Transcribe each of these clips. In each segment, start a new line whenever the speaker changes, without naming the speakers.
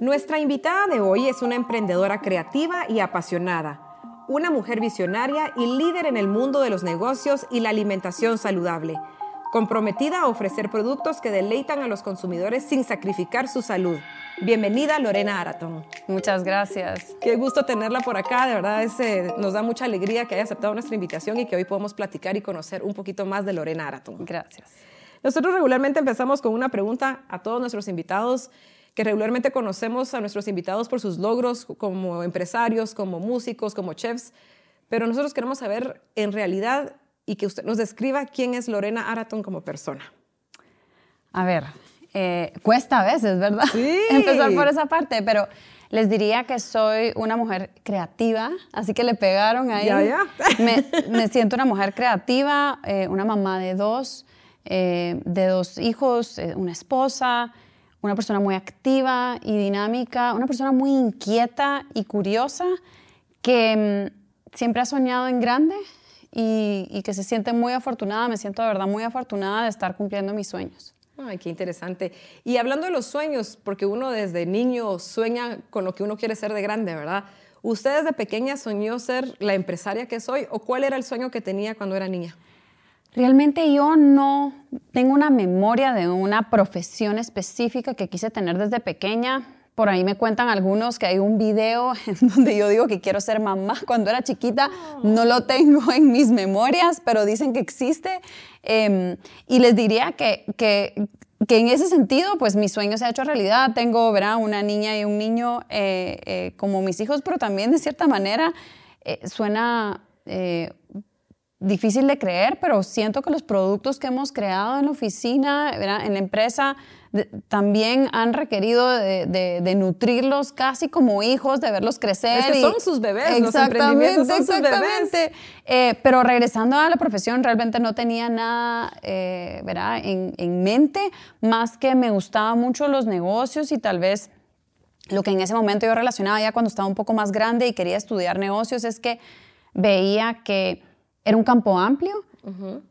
Nuestra invitada de hoy es una emprendedora creativa y apasionada, una mujer visionaria y líder en el mundo de los negocios y la alimentación saludable, comprometida a ofrecer productos que deleitan a los consumidores sin sacrificar su salud. Bienvenida Lorena Araton.
Muchas gracias.
Qué gusto tenerla por acá, de verdad eh, nos da mucha alegría que haya aceptado nuestra invitación y que hoy podamos platicar y conocer un poquito más de Lorena Araton.
Gracias.
Nosotros regularmente empezamos con una pregunta a todos nuestros invitados, que regularmente conocemos a nuestros invitados por sus logros como empresarios, como músicos, como chefs, pero nosotros queremos saber en realidad y que usted nos describa quién es Lorena Araton como persona.
A ver, eh, cuesta a veces, ¿verdad?
Sí.
Empezar por esa parte, pero les diría que soy una mujer creativa, así que le pegaron ahí.
Ya, ya.
Me, siento una mujer creativa, eh, una mamá de dos, eh, de dos hijos, eh, una esposa, una persona muy activa y dinámica, una persona muy inquieta y curiosa que mm, siempre ha soñado en grande y, y, que se siente muy afortunada, me siento de verdad muy afortunada de estar cumpliendo mis sueños.
Ay, qué interesante. Y hablando de los sueños, porque uno desde niño sueña con lo que uno quiere ser de grande, ¿verdad? ¿Usted desde pequeña soñó ser la empresaria que soy o cuál era el sueño que tenía cuando era niña?
Realmente yo no tengo una memoria de una profesión específica que quise tener desde pequeña. Por ahí me cuentan algunos que hay un video en donde yo digo que quiero ser mamá cuando era chiquita. No lo tengo en mis memorias, pero dicen que existe. Eh, y les diría que, que, que, en ese sentido, pues mi sueño se ha hecho realidad. Tengo, ¿verdad? Una niña y un niño eh, eh, como mis hijos, pero también de cierta manera eh, suena difícil de creer, pero siento que los productos que hemos creado en la oficina, en la empresa, también han requerido de, de, nutrirlos casi como hijos, de verlos crecer.
Es que son sus bebés,
exactamente,
los son
exactamente.
sus bebés.
Eh, pero regresando a la profesión, realmente no tenía nada eh, ¿verdad? En, en mente, más que me gustaban mucho los negocios y tal vez lo que en ese momento yo relacionaba ya cuando estaba un poco más grande y quería estudiar negocios es que veía que era un campo amplio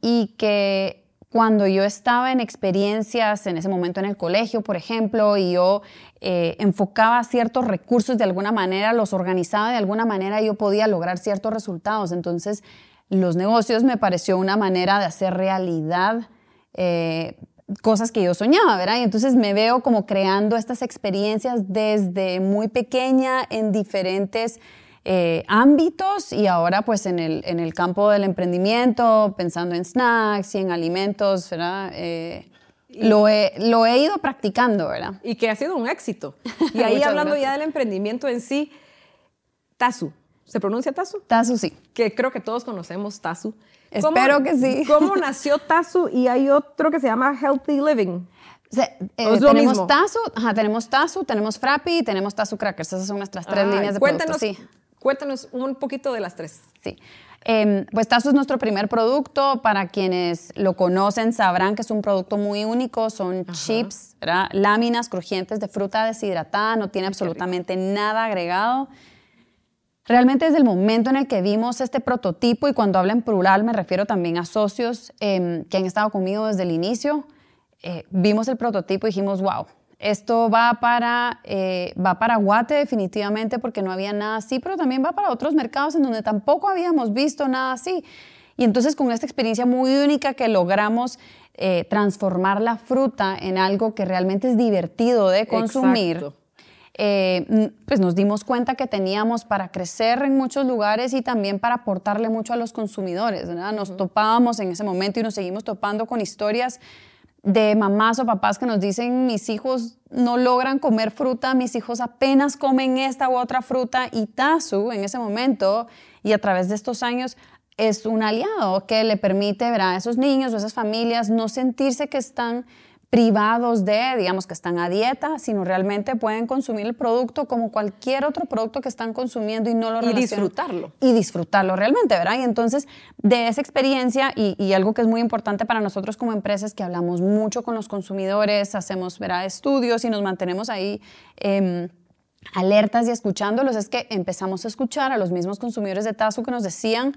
y que cuando yo estaba en experiencias, en ese momento en el colegio, por ejemplo, y yo eh, enfocaba ciertos recursos de alguna manera, los organizaba de alguna manera, yo podía lograr ciertos resultados. Entonces, los negocios me pareció una manera de hacer realidad eh, cosas que yo soñaba, ¿verdad? Y entonces me veo como creando estas experiencias desde muy pequeña en diferentes eh, ámbitos y ahora pues en el, en el campo del emprendimiento, pensando en snacks y en alimentos, ¿verdad? Eh, lo, he, lo he ido practicando, ¿verdad?
Y que ha sido un éxito. Y ahí hablando ya del emprendimiento en sí, Tazu. ¿Se pronuncia Tazu?
Tazu, sí.
Que creo que todos conocemos Tazu.
Espero que sí.
¿Cómo nació Tazu? Y hay otro que se llama Healthy Living.
O sea, eh, tenemos Tazu, ajá, tenemos Tazu, tenemos Frappy y tenemos Tazu Crackers. Esas son nuestras tres
Ah,
líneas de
cuéntanos,
productos. Sí.
Cuéntanos un poquito de las tres.
Sí. Eh, pues Tazo es nuestro primer producto. Para quienes lo conocen sabrán que es un producto muy único. Son chips, ¿verdad? láminas crujientes de fruta deshidratada. No tiene absolutamente nada agregado. Realmente desde el momento en el que vimos este prototipo, y cuando hablo en plural me refiero también a socios eh, que han estado conmigo desde el inicio, eh, vimos el prototipo y dijimos, wow, esto va para, eh, va para Guate definitivamente porque no había nada así, pero también va para otros mercados en donde tampoco habíamos visto nada así. Y entonces con esta experiencia muy única que logramos eh, transformar la fruta en algo que realmente es divertido de consumir, eh, pues nos dimos cuenta que teníamos para crecer en muchos lugares y también para aportarle mucho a los consumidores. ¿verdad? Nos topábamos en ese momento y nos seguimos topando con historias de mamás o papás que nos dicen, mis hijos no logran comer fruta, mis hijos apenas comen esta u otra fruta y Tazu en ese momento y a través de estos años es un aliado que le permite ver a esos niños o esas familias no sentirse que están privados de, digamos que están a dieta, sino realmente pueden consumir el producto como cualquier otro producto que están consumiendo y no lo
Y disfrutarlo.
y disfrutarlo realmente, ¿verdad? Y entonces, de esa experiencia, y, y algo que es muy importante para nosotros como empresa es que hablamos mucho con los consumidores, hacemos, ¿verdad? Estudios y nos mantenemos ahí em, alertas y escuchándolos, es que empezamos a escuchar a los mismos consumidores de Tazo que nos decían,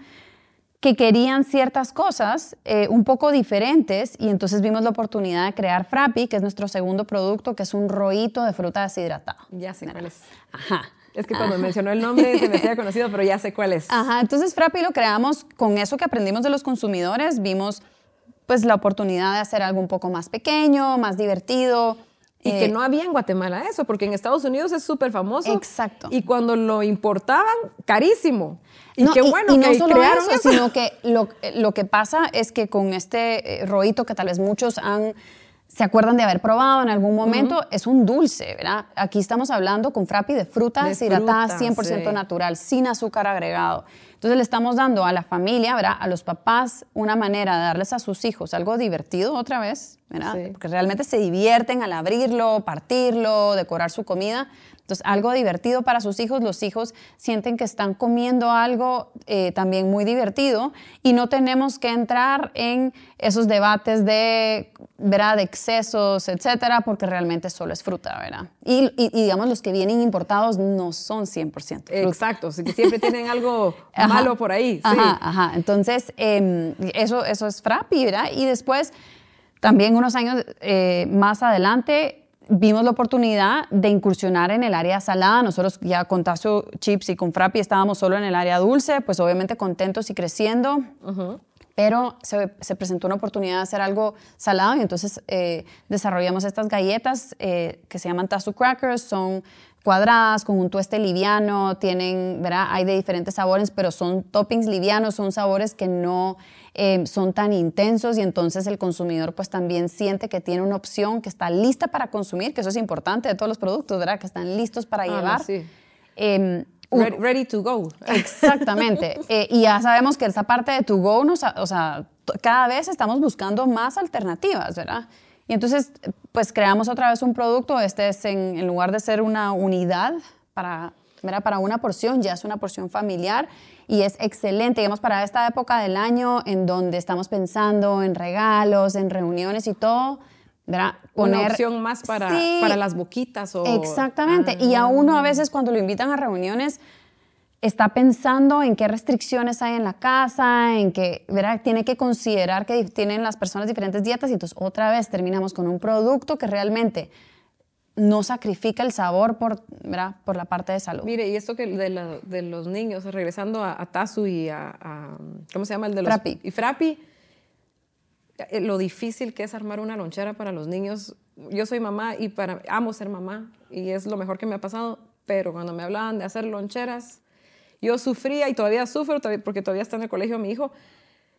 que querían ciertas cosas eh, un poco diferentes y entonces vimos la oportunidad de crear Frappi, que es nuestro segundo producto, que es un rollito de fruta deshidratada.
Ya sé cuál es.
Ajá.
Es que cuando mencionó el nombre se me hacía conocido, pero ya sé cuál es.
Ajá, entonces Frappi lo creamos con eso que aprendimos de los consumidores, vimos pues la oportunidad de hacer algo un poco más pequeño, más divertido.
Y que
eh,
no había en Guatemala eso, porque en Estados Unidos es súper famoso.
Exacto.
Y cuando lo importaban, carísimo. Y
No,
qué bueno
y
que
no solo
crearon
eso,
eso.
sino que lo, lo que pasa es que con este eh, rollito que tal vez muchos han se acuerdan de haber probado en algún momento, es un dulce, ¿verdad? Aquí estamos hablando con Frappi de fruta
De
deshidratada,
fruta,
100%
sí.
natural, sin azúcar agregado. Entonces le estamos dando a la familia, ¿verdad? A los papás una manera de darles a sus hijos algo divertido otra vez, ¿verdad?
Sí.
Porque realmente se divierten al abrirlo, partirlo, decorar su comida. Entonces, algo divertido para sus hijos. Los hijos sienten que están comiendo algo eh, también muy divertido y no tenemos que entrar en esos debates de, ¿verdad? de excesos, etcétera, porque realmente solo es fruta, ¿verdad? Y, y- y, digamos, los que vienen importados no son 100% fruta.
Exacto, siempre tienen algo malo por ahí. Sí.
Ajá, ajá. Entonces, em, eso, eso es Frappi, ¿verdad? Y después, también unos años eh, más adelante, vimos la oportunidad de incursionar en el área salada. Nosotros ya con Tazo Chips y con Frappi estábamos solo en el área dulce, pues obviamente contentos y creciendo. Pero se, se presentó una oportunidad de hacer algo salado y entonces eh, desarrollamos estas galletas eh, que se llaman Tazo Crackers. Son cuadradas con un tueste liviano, tienen, ¿verdad? Hay de diferentes sabores, pero son toppings livianos, son sabores que no eh, son tan intensos y entonces el consumidor pues también siente que tiene una opción que está lista para consumir, que eso es importante de todos los productos, ¿verdad? Que están listos para
Ah,
llevar.
sí.
Em,
Ready, ready to go.
Exactamente. Eh, y ya sabemos que esa parte de To Go, nos, o sea, cada vez estamos buscando más alternativas, ¿verdad? Y entonces, pues creamos otra vez un producto. Este es en, en lugar de ser una unidad para, ¿verdad? para una porción, ya es una porción familiar y es excelente, digamos, para esta época del año en donde estamos pensando en regalos, en reuniones y todo. ¿verdad?
Una opción más para,
Sí.
para las boquitas o...
Exactamente. Y a uno a veces cuando lo invitan a reuniones está pensando en qué restricciones hay en la casa, en que ¿verdad? tiene que considerar que tienen las personas diferentes dietas y entonces otra vez terminamos con un producto que realmente no sacrifica el sabor por, ¿verdad? por la parte de salud.
Mire, y esto que de, la- de los niños, regresando a, a Tazu y a, a- ¿Cómo se llama el de los?
Frappi.
Y Frappi, eh, lo difícil que es armar una lonchera para los niños. Yo soy mamá y para, amo ser mamá y es lo mejor que me ha pasado, pero cuando me hablaban de hacer loncheras, yo sufría y todavía sufro porque todavía está en el colegio mi hijo.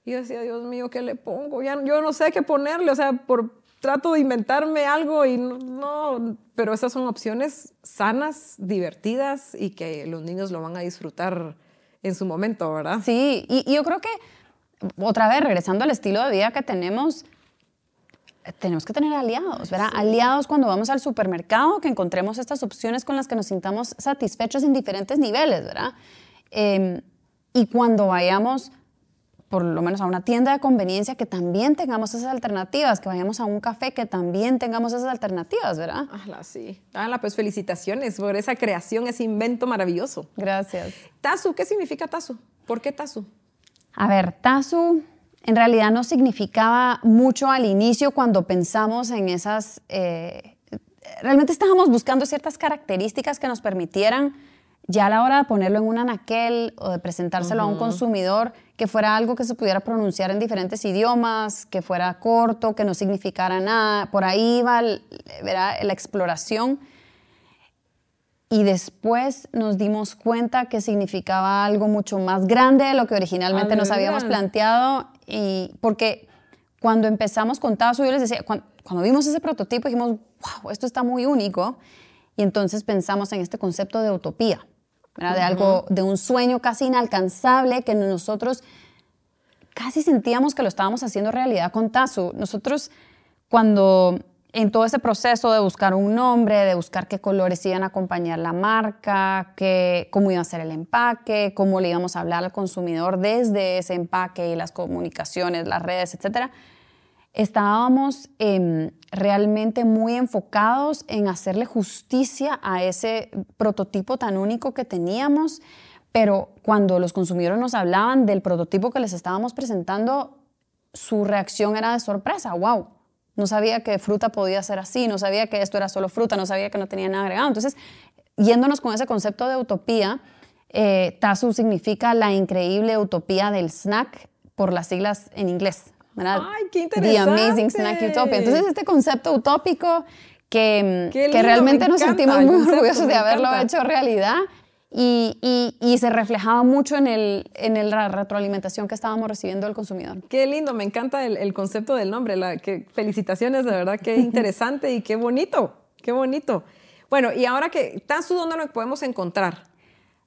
Y yo decía, Dios mío, ¿qué le pongo? Ya, yo no sé qué ponerle, o sea, por, trato de inventarme algo y no, no, pero esas son opciones sanas, divertidas y que los niños lo van a disfrutar en su momento, ¿verdad?
Sí, y, y yo creo que, otra vez, regresando al estilo de vida que tenemos, tenemos que tener aliados, ¿verdad? Aliados cuando vamos al supermercado, que encontremos estas opciones con las que nos sintamos satisfechos en diferentes niveles, ¿verdad? Eh, y cuando vayamos, por lo menos a una tienda de conveniencia, que también tengamos esas alternativas, que vayamos a un café, que también tengamos esas alternativas, ¿verdad?
Ajá, sí. Ala, pues felicitaciones por esa creación, ese invento maravilloso.
Gracias.
Tazu, ¿qué significa Tazu? ¿Por qué Tazu?
A ver, Tazu en realidad no significaba mucho al inicio cuando pensamos en esas... eh, realmente estábamos buscando ciertas características que nos permitieran ya a la hora de ponerlo en un anaquel o de presentárselo a un consumidor, que fuera algo que se pudiera pronunciar en diferentes idiomas, que fuera corto, que no significara nada. Por ahí iba el- ¿verdad? la exploración. Y después nos dimos cuenta que significaba algo mucho más grande de lo que originalmente
Ah, ¿de
nos habíamos planteado. Y porque cuando empezamos con Tazo, yo les decía, cuando, cuando vimos ese prototipo dijimos, wow, esto está muy único. Y entonces pensamos en este concepto de utopía, ¿verdad? de algo, de un sueño casi inalcanzable que nosotros casi sentíamos que lo estábamos haciendo realidad con Tazu. Nosotros, cuando en todo ese proceso de buscar un nombre, de buscar qué colores iban a acompañar la marca, qué, cómo iba a ser el empaque, cómo le íbamos a hablar al consumidor desde ese empaque y las comunicaciones, las redes, etcétera, estábamos em, realmente muy enfocados en hacerle justicia a ese prototipo tan único que teníamos, pero cuando los consumidores nos hablaban del prototipo que les estábamos presentando, su reacción era de sorpresa, wow, no sabía que fruta podía ser así, no sabía que esto era solo fruta, no sabía que no tenía nada agregado. Entonces, yéndonos con ese concepto de utopía, eh, TASU significa la increíble utopía del snack por las siglas en inglés.
¡Ay, qué interesante!
The Amazing Snack Utopia. Entonces, este concepto utópico que, que realmente nos sentimos muy orgullosos de haberlo hecho realidad y, y, se reflejaba mucho en, el, en la retroalimentación que estábamos recibiendo del consumidor.
Qué lindo, me encanta el, el concepto del nombre. La, que, felicitaciones, de verdad, qué interesante y qué bonito, qué bonito. Bueno, y ahora que, Tazu, ¿dónde nos podemos encontrar?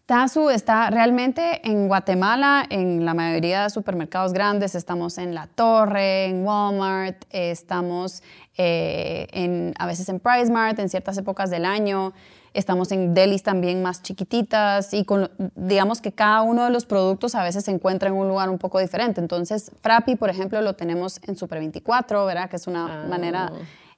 Tazu está realmente en Guatemala, en la mayoría de supermercados grandes. Estamos en La Torre, en Walmart, estamos eh, en, a veces en PriceMart en ciertas épocas del año. Estamos en delis también más chiquititas y con, digamos que cada uno de los productos a veces se encuentra en un lugar un poco diferente. Entonces, Frappi, por ejemplo, lo tenemos en Super 24, ¿verdad? Que es una ah. manera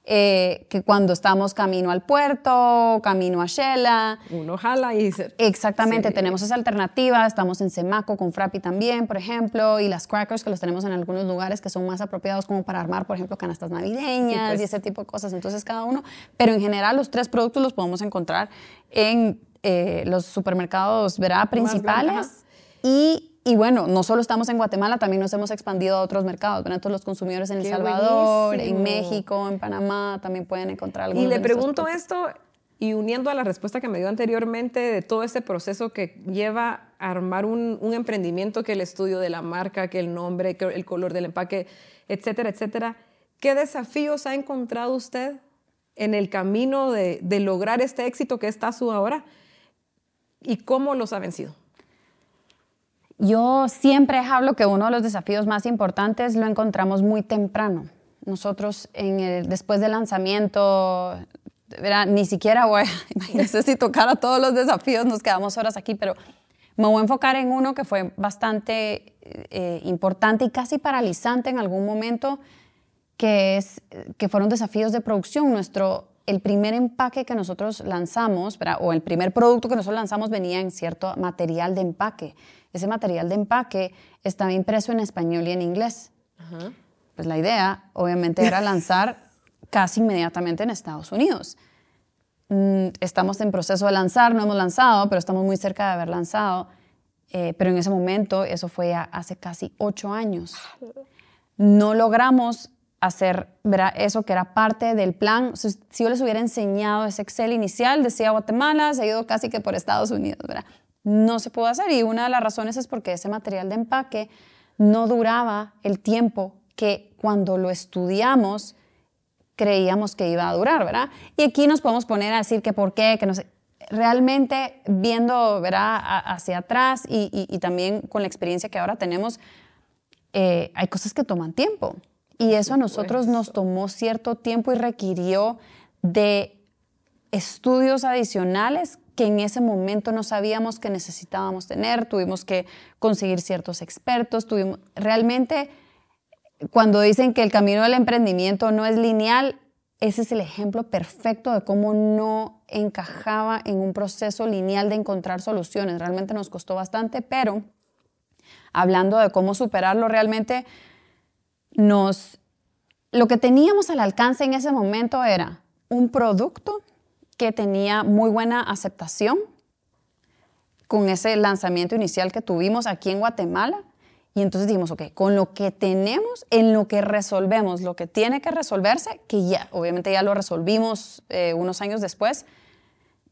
eh, que cuando estamos camino al puerto, camino a Shela.
Uno jala y
se... Exactamente, tenemos esa alternativa. Estamos en Semaco con Frappi también, por ejemplo, y las crackers que los tenemos en algunos lugares que son más apropiados como para armar, por ejemplo, canastas navideñas pues. y ese tipo de cosas. Entonces, cada uno. Pero en general, los tres productos los podemos encontrar en eh, los supermercados, ¿verdad? Principales. Y y bueno, no solo estamos en Guatemala, también nos hemos expandido a otros mercados. ¿verdad? Todos los consumidores en El Salvador, en México, en Panamá, también pueden encontrar algo.
Y le pregunto esto, y uniendo a la respuesta que me dio anteriormente de todo este proceso que lleva a armar un, un, emprendimiento, que el estudio de la marca, que el nombre, que el color del empaque, etcétera, etcétera. ¿Qué desafíos ha encontrado usted en el camino de, de lograr este éxito que está su ahora? ¿Y cómo los ha vencido?
Yo siempre hablo que uno de los desafíos más importantes lo encontramos muy temprano. Nosotros en el, después del lanzamiento, ni siquiera voy, imagínense si tocara todos los desafíos, nos quedamos horas aquí, pero me voy a enfocar en uno que fue bastante eh, importante y casi paralizante en algún momento, que, es, que fueron desafíos de producción. Nuestro, el primer empaque que nosotros lanzamos, o el primer producto que nosotros lanzamos venía en cierto material de empaque ese material de empaque estaba impreso en español y en inglés. Pues la idea, obviamente, era lanzar casi inmediatamente en Estados Unidos. Mm, estamos en proceso de lanzar, no hemos lanzado, pero estamos muy cerca de haber lanzado. Eh, pero en ese momento, eso fue hace casi ocho años. No logramos hacer eso que era parte del plan. Si yo les hubiera enseñado ese Excel inicial, decía Guatemala, seguido casi que por Estados Unidos. no se pudo hacer y una de las razones es porque ese material de empaque no duraba el tiempo que cuando lo estudiamos creíamos que iba a durar, ¿verdad? Y aquí nos podemos poner a decir que por qué, que no sé. Realmente viendo, ¿verdad? Hacia atrás y, también con la experiencia que ahora tenemos, eh, hay cosas que toman tiempo. Y eso a nosotros nos tomó cierto tiempo y requirió de estudios adicionales que en ese momento no sabíamos que necesitábamos tener, tuvimos que conseguir ciertos expertos, tuvimos realmente cuando dicen que el camino del emprendimiento no es lineal, ese es el ejemplo perfecto de cómo no encajaba en un proceso lineal de encontrar soluciones. Realmente nos costó bastante, pero hablando de cómo superarlo, realmente nos lo que teníamos al alcance en ese momento era un producto que tenía muy buena aceptación con ese lanzamiento inicial que tuvimos aquí en Guatemala. Y entonces dijimos, ok, con lo que tenemos, en lo que resolvemos, lo que tiene que resolverse, que ya, obviamente ya lo resolvimos eh, unos años después,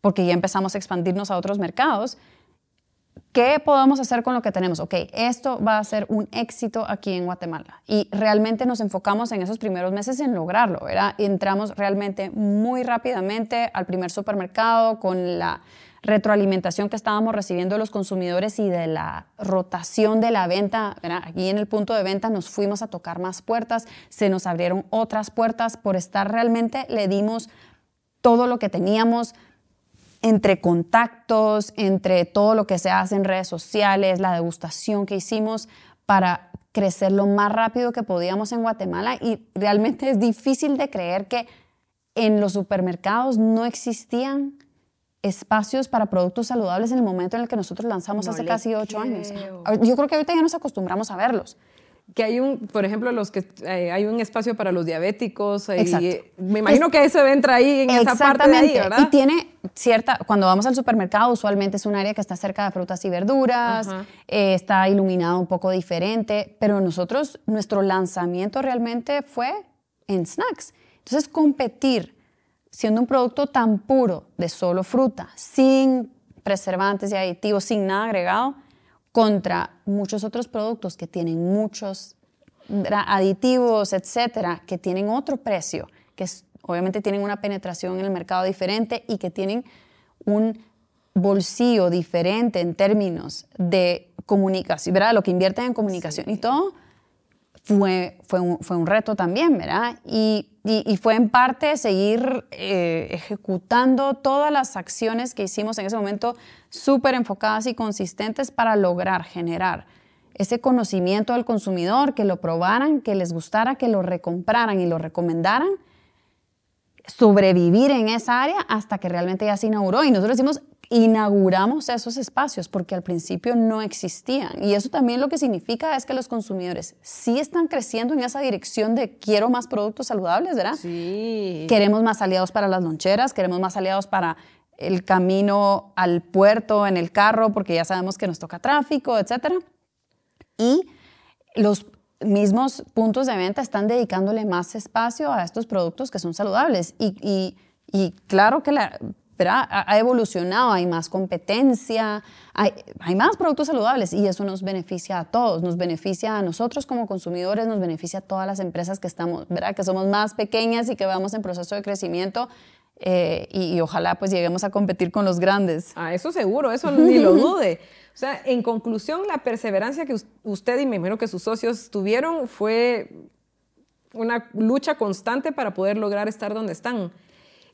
porque ya empezamos a expandirnos a otros mercados, ¿Qué podemos hacer con lo que tenemos? Ok, esto va a ser un éxito aquí en Guatemala. Y realmente nos enfocamos en esos primeros meses en lograrlo, ¿verdad? entramos realmente muy rápidamente al primer supermercado con la retroalimentación que estábamos recibiendo de los consumidores y de la rotación de la venta. ¿verdad? Aquí en el punto de venta nos fuimos a tocar más puertas, se nos abrieron otras puertas por estar realmente, le dimos todo lo que teníamos, entre contactos, entre todo lo que se hace en redes sociales, la degustación que hicimos para crecer lo más rápido que podíamos en Guatemala. Y realmente es difícil de creer que en los supermercados no existían espacios para productos saludables en el momento en el que nosotros lanzamos hace casi ocho años. Yo creo que ahorita ya nos acostumbramos a verlos
que hay un, por ejemplo, los que eh, hay un espacio para los diabéticos y eh, me imagino que eso entra ahí en esa parte de ahí, ¿verdad?
Y tiene cierta, cuando vamos al supermercado usualmente es un área que está cerca de frutas y verduras, eh, está iluminado un poco diferente, pero nosotros, nuestro lanzamiento realmente fue en snacks. Entonces, competir siendo un producto tan puro de solo fruta, sin preservantes y aditivos, sin nada agregado, contra muchos otros productos que tienen muchos aditivos, etcétera, que tienen otro precio, que obviamente tienen una penetración en el mercado diferente y que tienen un bolsillo diferente en términos de comunicación, ¿verdad? Lo que invierten en comunicación y todo, fue, fue, un, fue un reto también, ¿verdad? Y, y, fue en parte seguir eh, ejecutando todas las acciones que hicimos en ese momento súper enfocadas y consistentes para lograr generar ese conocimiento del consumidor, que lo probaran, que les gustara, que lo recompraran y lo recomendaran, sobrevivir en esa área hasta que realmente ya se inauguró. Y nosotros decimos, inauguramos esos espacios porque al principio no existían. Y eso también lo que significa es que los consumidores sí están creciendo en esa dirección de quiero más productos saludables, ¿verdad?
Sí.
Queremos más aliados para las loncheras, queremos más aliados para el camino al puerto en el carro porque ya sabemos que nos toca tráfico, etc. Y los mismos puntos de venta están dedicándole más espacio a estos productos que son saludables. Y, y, y claro que la, ha, evolucionado, hay más competencia, hay, hay, más productos saludables y eso nos beneficia a todos, nos beneficia a nosotros como consumidores, nos beneficia a todas las empresas que estamos, ¿verdad? que somos más pequeñas y que vamos en proceso de crecimiento eh, y, ojalá pues lleguemos a competir con los grandes.
Ah, eso seguro, eso ni lo dude. O sea, en conclusión, la perseverancia que usted y me imagino que sus socios tuvieron fue una lucha constante para poder lograr estar donde están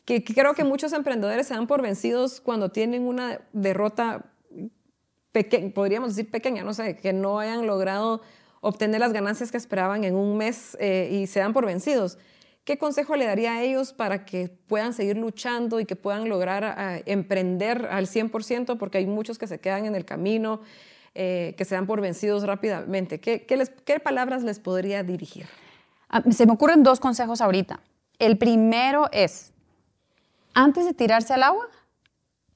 que, creo que muchos emprendedores se dan por vencidos cuando tienen una derrota pequeña, podríamos decir pequeña, no sé, que no hayan logrado obtener las ganancias que esperaban en un mes eh, y se dan por vencidos. ¿Qué consejo le daría a ellos para que puedan seguir luchando y que puedan lograr emprender al 100%? Porque hay muchos que se quedan en el camino, eh, que se dan por vencidos rápidamente. ¿Qué, qué, les, ¿Qué, palabras les podría dirigir?
Ah, se me ocurren dos consejos ahorita. El primero es, antes de tirarse al agua,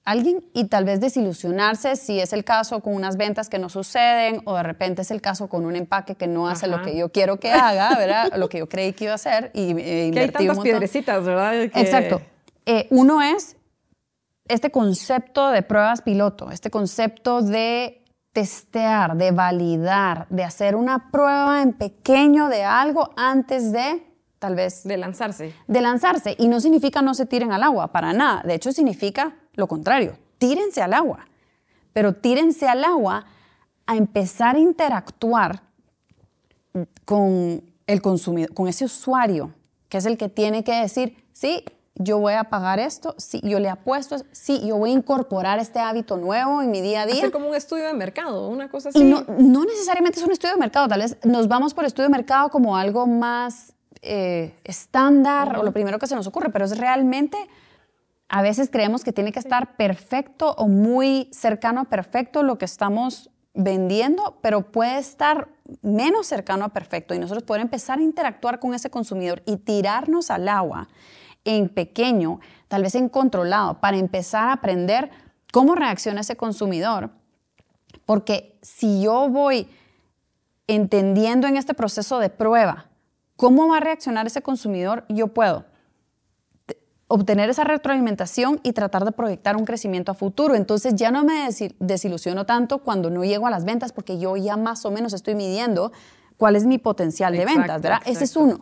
alguien y tal vez desilusionarse si es el caso con unas ventas que no suceden o de repente es el caso con un empaque que no hace lo que yo quiero que haga, ¿verdad? lo que yo creí que iba a hacer y
eh, que hay tantas piedrecitas, ¿verdad?
Exacto. Eh, uno es este concepto de pruebas piloto, este concepto de testear, de validar, de hacer una prueba en pequeño de algo antes de tal vez...
De lanzarse.
De lanzarse. Y no significa no se tiren al agua, para nada. De hecho, significa lo contrario. Tírense al agua. Pero tírense al agua a empezar a interactuar con el consumidor, con ese usuario, que es el que tiene que decir, sí, yo voy a pagar esto, sí, yo le apuesto, sí, yo voy a incorporar este hábito nuevo en mi día a día.
Hacer como un estudio de mercado, una cosa así.
Y no, no necesariamente es un estudio de mercado, tal vez nos vamos por estudio de mercado como algo más eh, estándar o lo primero que se nos ocurre, pero es realmente, a veces creemos que tiene que estar perfecto o muy cercano a perfecto lo que estamos vendiendo, pero puede estar menos cercano a perfecto. Y nosotros poder empezar a interactuar con ese consumidor y tirarnos al agua en pequeño, tal vez en controlado, para empezar a aprender cómo reacciona ese consumidor. Porque si yo voy entendiendo en este proceso de prueba ¿Cómo va a reaccionar ese consumidor? Yo puedo obtener esa retroalimentación y tratar de proyectar un crecimiento a futuro. Entonces ya no me desilusiono tanto cuando no llego a las ventas porque yo ya más o menos estoy midiendo cuál es mi potencial de ventas, ¿verdad? Ese es uno.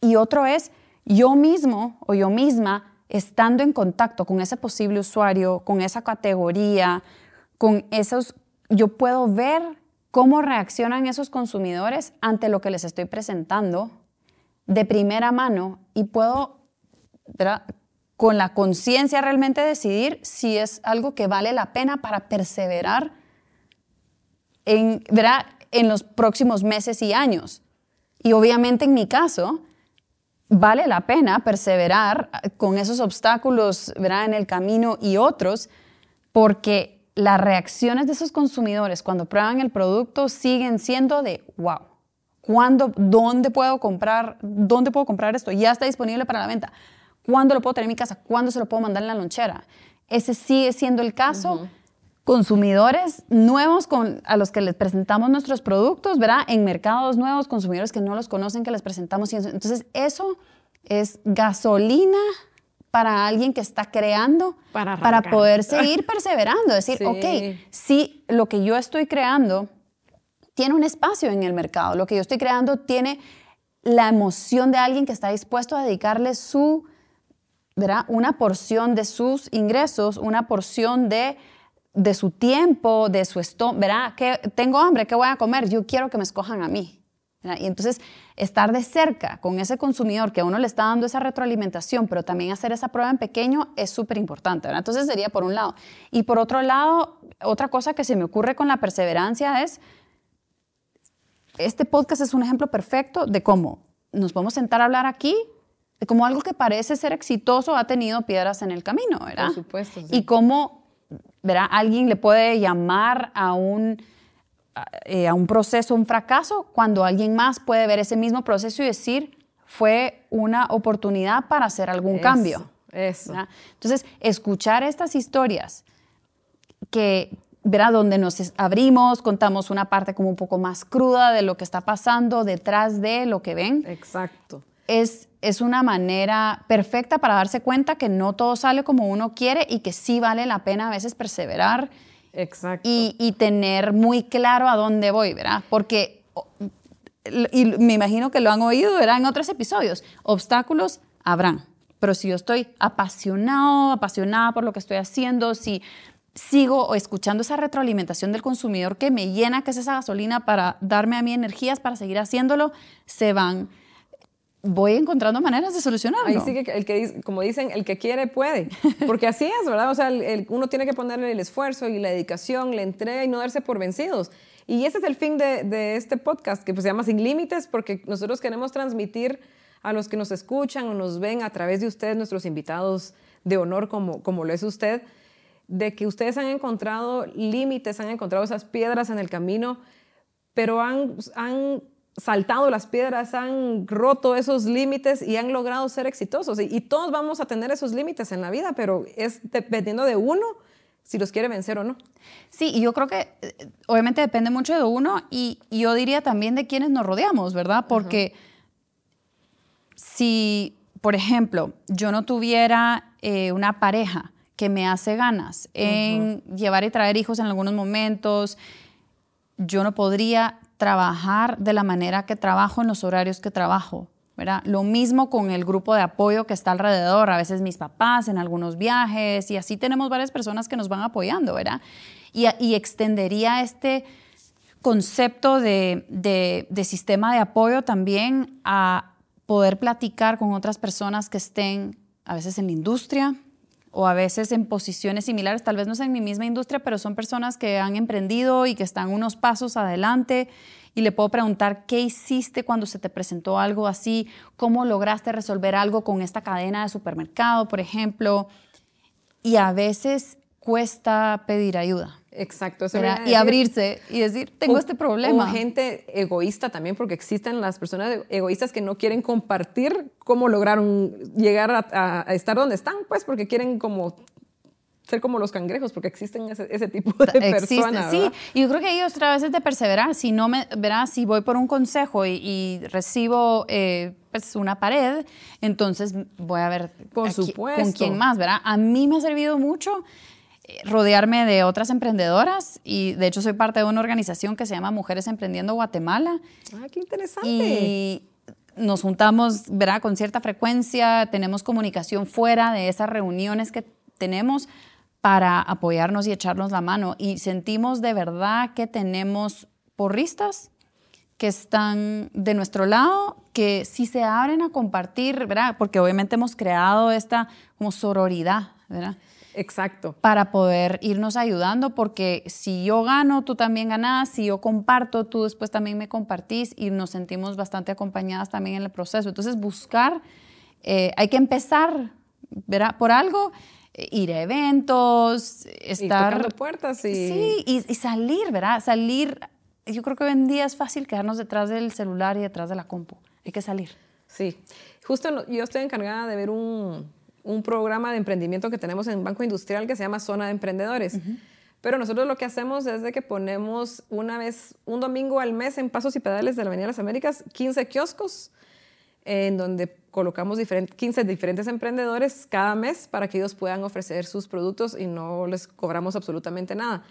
Y otro es yo mismo o yo misma estando en contacto con ese posible usuario, con esa categoría, con esos, yo puedo ver cómo reaccionan esos consumidores ante lo que les estoy presentando de primera mano y puedo, con la conciencia realmente decidir si es algo que vale la pena para perseverar en, en los próximos meses y años. Y obviamente en mi caso, vale la pena perseverar con esos obstáculos ¿verdad? en el camino y otros, porque las reacciones de esos consumidores cuando prueban el producto siguen siendo de wow. ¿Cuándo, dónde puedo comprar, dónde puedo comprar esto? Ya está disponible para la venta. ¿Cuándo lo puedo tener en mi casa? ¿Cuándo se lo puedo mandar en la lonchera? Ese sigue siendo el caso. Consumidores nuevos con, a los que les presentamos nuestros productos, ¿verdad? En mercados nuevos, consumidores que no los conocen, que les presentamos. Entonces, eso es gasolina para alguien que está creando para, para poder seguir perseverando. Decir, ok, si lo que yo estoy creando tiene un espacio en el mercado, lo que yo estoy creando tiene la emoción de alguien que está dispuesto a dedicarle su, ¿verdad? Una porción de sus ingresos, una porción de, de su tiempo, de su estómago, ¿verdad? Que tengo hambre, ¿qué voy a comer? Yo quiero que me escojan a mí. Y entonces estar de cerca con ese consumidor que a uno le está dando esa retroalimentación, pero también hacer esa prueba en pequeño es súper importante. Entonces sería por un lado. Y por otro lado, otra cosa que se me ocurre con la perseverancia es, este podcast es un ejemplo perfecto de cómo nos podemos sentar a hablar aquí, de cómo algo que parece ser exitoso ha tenido piedras en el camino, ¿verdad?
Por supuesto.
Y cómo, ¿verdad? Alguien le puede llamar a un eh, a un proceso un fracaso cuando alguien más puede ver ese mismo proceso y decir, fue una oportunidad para hacer algún cambio.
Eso.
Entonces, escuchar estas historias que, verá, donde nos abrimos, contamos una parte como un poco más cruda de lo que está pasando detrás de lo que ven.
Exacto.
Es, es una manera perfecta para darse cuenta que no todo sale como uno quiere y que sí vale la pena a veces perseverar
Exacto.
Y, tener muy claro a dónde voy, ¿verdad? Porque, y me imagino que lo han oído, ¿verdad? En otros episodios, obstáculos habrán. Pero si yo estoy apasionado, apasionada por lo que estoy haciendo, si sigo escuchando esa retroalimentación del consumidor que me llena, que es esa gasolina para darme a mí energías para seguir haciéndolo, se van voy encontrando maneras de solucionarlo.
Ahí sí que, el que, como dicen, el que quiere puede, porque así es, ¿verdad? O sea, uno tiene que ponerle el esfuerzo y la dedicación, la entrega y no darse por vencidos. Y ese es el fin de, este podcast, que pues se llama Sin Límites, porque nosotros queremos transmitir a los que nos escuchan o nos ven a través de ustedes, nuestros invitados de honor, como, como lo es usted, de que ustedes han encontrado límites, han encontrado esas piedras en el camino, pero han, han saltado las piedras, han roto esos límites y han logrado ser exitosos. Y, todos vamos a tener esos límites en la vida, pero es dependiendo de uno si los quiere vencer o no.
Sí, y yo creo que eh, obviamente depende mucho de uno y, yo diría también de quienes nos rodeamos, ¿verdad? Porque si, por ejemplo, yo no tuviera eh, una pareja que me hace ganas en llevar y traer hijos en algunos momentos, yo no podría trabajar de la manera que trabajo en los horarios que trabajo. ¿verdad? Lo mismo con el grupo de apoyo que está alrededor, a veces mis papás en algunos viajes y así tenemos varias personas que nos van apoyando, ¿verdad? Y, extendería este concepto de, sistema de apoyo también a poder platicar con otras personas que estén a veces en la industria, o a veces en posiciones similares, tal vez no es en mi misma industria, pero son personas que han emprendido y que están unos pasos adelante y le puedo preguntar qué hiciste cuando se te presentó algo así, cómo lograste resolver algo con esta cadena de supermercado, por ejemplo. Y a veces cuesta pedir ayuda.
Exacto.
Eso y abrirse y decir, tengo este problema.
O gente egoísta también, porque existen las personas egoístas que no quieren compartir cómo lograron llegar a, estar donde están, pues porque quieren como ser como los cangrejos, porque existen ese, tipo de personas.
Sí, y yo creo que hay otra vez es de perseverar. Si no me, verás, si voy por un consejo y, recibo eh, pues una pared, entonces voy a ver
por supuesto.
con quién más, ¿verdad? A mí me ha servido mucho rodearme de otras emprendedoras y de hecho soy parte de una organización que se llama Mujeres Emprendiendo Guatemala.
Ah, qué interesante.
Y nos juntamos, ¿verdad? Con cierta frecuencia, tenemos comunicación fuera de esas reuniones que tenemos para apoyarnos y echarnos la mano y sentimos de verdad que tenemos porristas que están de nuestro lado, que si se abren a compartir, ¿verdad? Porque obviamente hemos creado esta como sororidad ¿verdad?
Exacto.
Para poder irnos ayudando, porque si yo gano, tú también ganas, si yo comparto, tú después también me compartís y nos sentimos bastante acompañadas también en el proceso. Entonces, buscar, eh, hay que empezar, ¿verdad? Por algo, eh, ir a eventos, estar...
Y puertas y...
Sí, y, y salir, ¿verdad? Salir, yo creo que hoy en día es fácil quedarnos detrás del celular y detrás de la compu. Hay que salir.
Sí, justo yo estoy encargada de ver un, un programa de emprendimiento que tenemos en Banco Industrial que se llama Zona de Emprendedores. Pero nosotros lo que hacemos es de que ponemos una vez, un domingo al mes en Pasos y Pedales de la Avenida de las Américas, 15 kioscos en donde colocamos 15 diferentes emprendedores cada mes para que ellos puedan ofrecer sus productos y no les cobramos absolutamente nada.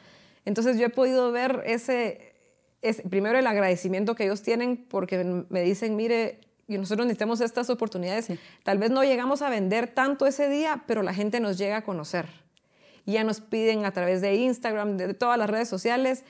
Entonces yo he podido ver ese, ese primero el agradecimiento que ellos tienen porque me dicen, mire, y nosotros necesitamos estas oportunidades. Tal vez no llegamos a vender tanto ese día, pero la gente nos llega a conocer. Ya nos piden a través de Instagram, de, todas las redes sociales,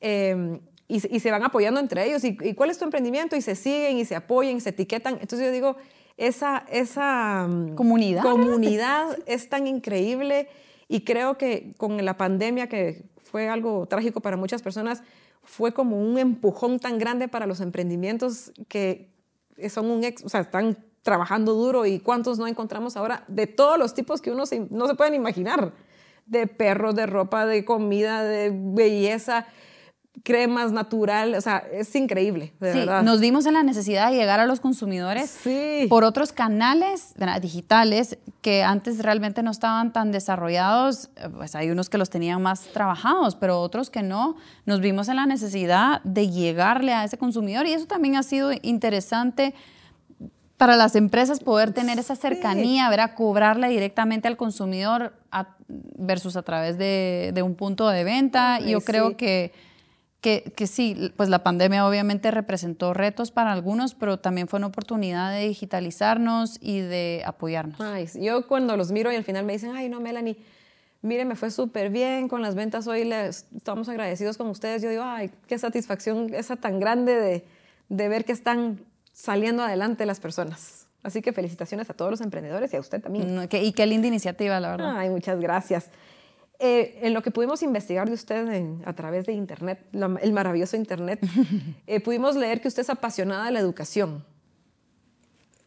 em, y, se van apoyando entre ellos. Y, cuál es tu emprendimiento? Y se siguen y se apoyan y se etiquetan. Entonces yo digo, esa, esa
mm, comunidad,
comunidad es tan increíble y creo que con la pandemia, que fue algo trágico para muchas personas, fue como un empujón tan grande para los emprendimientos que, son un ex, o sea, están trabajando duro y cuántos no encontramos ahora de todos los tipos que uno no se pueden imaginar, de perros, de ropa, de comida, de belleza, cremas natural, o sea, es increíble, de
sí,
verdad.
Nos vimos en la necesidad de llegar a los consumidores por otros canales digitales que antes realmente no estaban tan desarrollados, pues hay unos que los tenían más trabajados, pero otros que no. Nos vimos en la necesidad de llegarle a ese consumidor y eso también ha sido interesante para las empresas poder tener esa cercanía, ver a cobrarle directamente al consumidor versus a través de, un punto de venta. y yo creo que que, sí, pues la pandemia obviamente representó retos para algunos, pero también fue una oportunidad de digitalizarnos y de apoyarnos.
Ay, yo cuando los miro y al final me dicen, ay, no, Melanie, mire, me fue súper bien con las ventas hoy, les, estamos agradecidos con ustedes. Yo digo, ay, qué satisfacción esa tan grande de, de ver que están saliendo adelante las personas. Así que felicitaciones a todos los emprendedores y a usted también.
Mm, y qué linda iniciativa, la verdad.
Ay, muchas gracias. Eh, en lo que pudimos investigar de usted a través de Internet, el maravilloso Internet, eh, pudimos leer que usted es apasionada de la educación.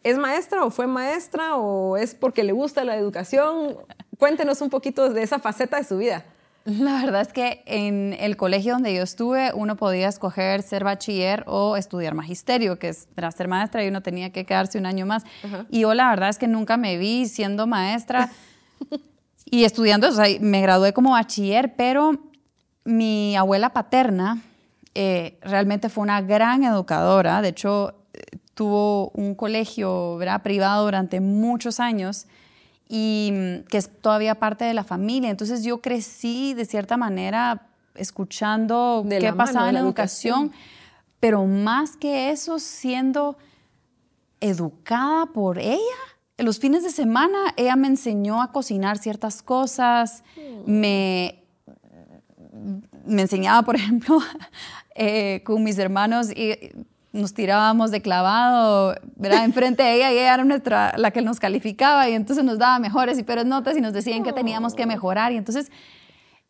¿Es maestra o fue maestra o es porque le gusta la educación? Cuéntenos un poquito de esa faceta de su vida.
La verdad es que en el colegio donde yo estuve, uno podía escoger ser bachiller o estudiar magisterio, que es ser maestra y uno tenía que quedarse un año más. Y yo la verdad es que nunca me vi siendo maestra. Y estudiando, o sea, me gradué como bachiller, pero mi abuela paterna eh, realmente fue una gran educadora. De hecho, tuvo un colegio privado durante muchos años y mm, que es todavía parte de la familia. Entonces yo crecí de cierta manera escuchando qué pasaba en la educación, pero más que eso, siendo educada por ella los fines de semana ella me enseñó a cocinar ciertas cosas, me, me enseñaba, por ejemplo, eh, con mis hermanos y nos tirábamos de clavado, ¿verdad? Enfrente de ella y ella era nuestra, la que nos calificaba y entonces nos daba mejores y peores notas y nos decían que teníamos que mejorar y entonces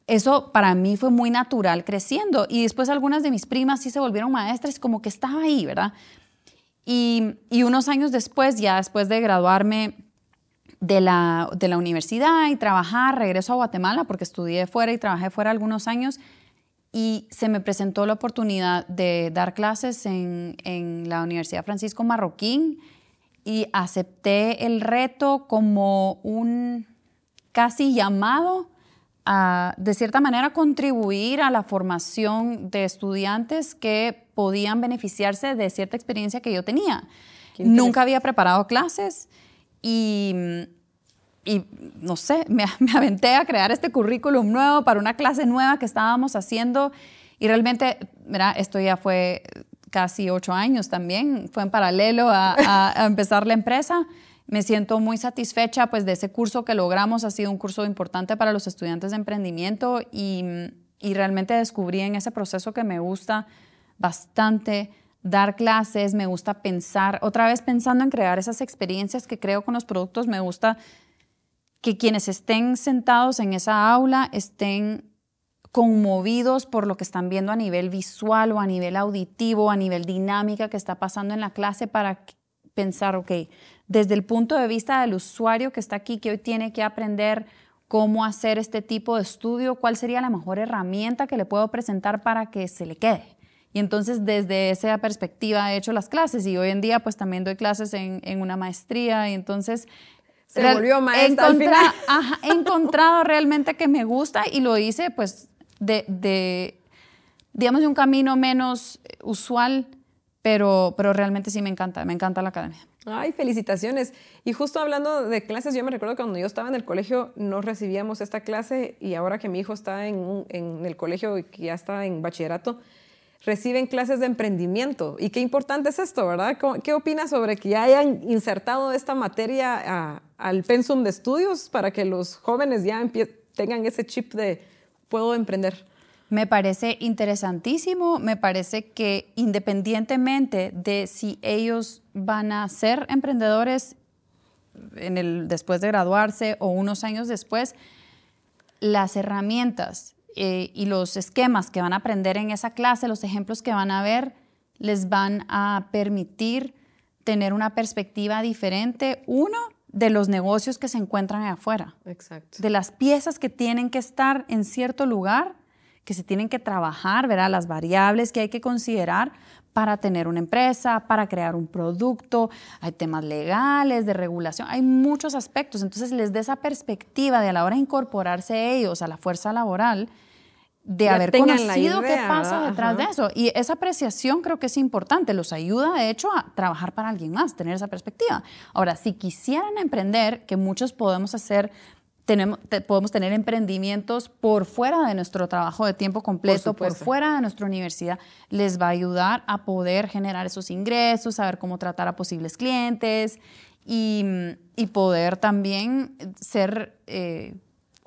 eso para mí fue muy natural creciendo y después algunas de mis primas sí se volvieron maestras como que estaba ahí, ¿verdad? Y, unos años después, ya después de graduarme de la, de la universidad y trabajar, regreso a Guatemala porque estudié fuera y trabajé fuera algunos años y se me presentó la oportunidad de dar clases en, en, la Universidad Francisco Marroquín y acepté el reto como un casi llamado a, de cierta manera, contribuir a la formación de estudiantes que podían beneficiarse de cierta experiencia que yo tenía. Nunca había preparado clases y, y no sé, me, me, aventé a crear este currículum nuevo para una clase nueva que estábamos haciendo y realmente, mira, esto ya fue casi ocho años también, fue en paralelo a, a, empezar la empresa. Me siento muy satisfecha pues de ese curso que logramos, ha sido un curso importante para los estudiantes de emprendimiento y, y realmente descubrí en ese proceso que me gusta bastante dar clases, me gusta pensar, otra vez pensando en crear esas experiencias que creo con los productos, me gusta que quienes estén sentados en esa aula estén conmovidos por lo que están viendo a nivel visual o a nivel auditivo, a nivel dinámica que está pasando en la clase para pensar, ok, desde el punto de vista del usuario que está aquí, que hoy tiene que aprender cómo hacer este tipo de estudio, cuál sería la mejor herramienta que le puedo presentar para que se le quede. Y entonces desde esa perspectiva he hecho las clases y hoy en día pues también doy clases en, en una maestría y entonces
se volvió maestra al final.
he encontrado realmente que me gusta y lo hice pues de, de, digamos, de un camino menos usual, pero, pero realmente sí me encanta, me encanta la academia.
Ay, felicitaciones. Y justo hablando de clases, yo me recuerdo que cuando yo estaba en el colegio no recibíamos esta clase y ahora que mi hijo está en, en el colegio y ya está en bachillerato, reciben clases de emprendimiento. Y qué importante es esto, ¿verdad? ¿Qué opinas sobre que ya hayan insertado esta materia al pensum de estudios para que los jóvenes ya tengan ese chip de puedo emprender?
Me parece interesantísimo, me parece que independientemente de si ellos van a ser emprendedores en el, después de graduarse o unos años después, las herramientas eh, y los esquemas que van a aprender en esa clase, los ejemplos que van a ver, les van a permitir tener una perspectiva diferente, uno, de los negocios que se encuentran afuera.
Exacto.
De las piezas que tienen que estar en cierto lugar, que se tienen que trabajar, ¿verdad? Las variables que hay que considerar para tener una empresa, para crear un producto, hay temas legales, de regulación, hay muchos aspectos. Entonces les da esa perspectiva de a la hora de incorporarse ellos a la fuerza laboral, de haber conocido qué pasa detrás de eso. Y esa apreciación creo que es importante, los ayuda de hecho a trabajar para alguien más, tener esa perspectiva. Ahora, si quisieran emprender, que muchos podemos hacer, tenemos, podemos tener emprendimientos por fuera de nuestro trabajo de tiempo completo, por, fuera de nuestra universidad, les va a ayudar a poder generar esos ingresos, saber cómo tratar a posibles clientes y, y poder también ser... Eh,